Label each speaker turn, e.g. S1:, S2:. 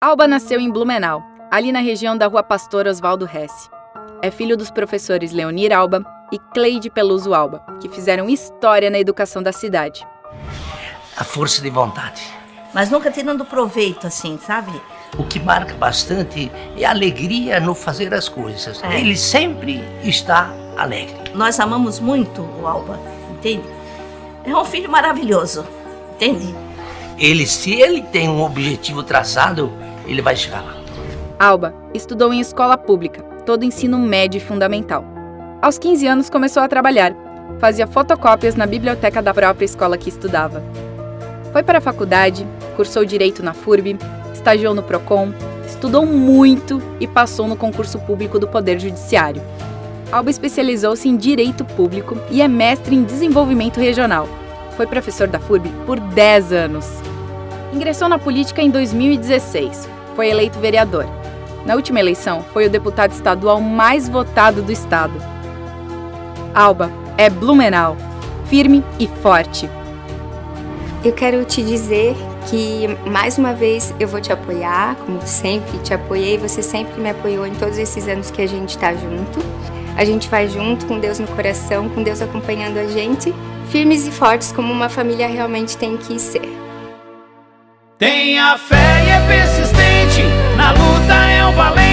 S1: Alba nasceu em Blumenau, ali na região da Rua Pastor Oswaldo Hesse. É filho dos professores Leonir Alba e Cleide Peluso Alba, que fizeram história na educação da cidade.
S2: A força de vontade.
S3: Mas nunca tirando proveito, assim, sabe?
S2: O que marca bastante é a alegria no fazer as coisas. É. Ele sempre está alegre.
S3: Nós amamos muito o Alba, entende? É um filho maravilhoso, entende?
S2: Ele, se ele tem um objetivo traçado, ele vai chegar lá.
S1: Alba estudou em escola pública, todo ensino médio e fundamental. Aos 15 anos começou a trabalhar. Fazia fotocópias na biblioteca da própria escola que estudava. Foi para a faculdade, cursou direito na FURB, estagiou no Procon, estudou muito e passou no concurso público do Poder Judiciário. Alba especializou-se em direito público e é mestre em desenvolvimento regional. Foi professor da FURB por 10 anos. Ingressou na política em 2016 foi eleito vereador. Na última eleição, foi o deputado estadual mais votado do estado. Alba é Blumenau, firme e forte.
S4: Eu quero te dizer que mais uma vez eu vou te apoiar, como sempre te apoiei, você sempre me apoiou em todos esses anos que a gente está junto. A gente vai junto, com Deus no coração, com Deus acompanhando a gente, firmes e fortes como uma família realmente tem que ser.
S5: Tenha fé luta é um valente.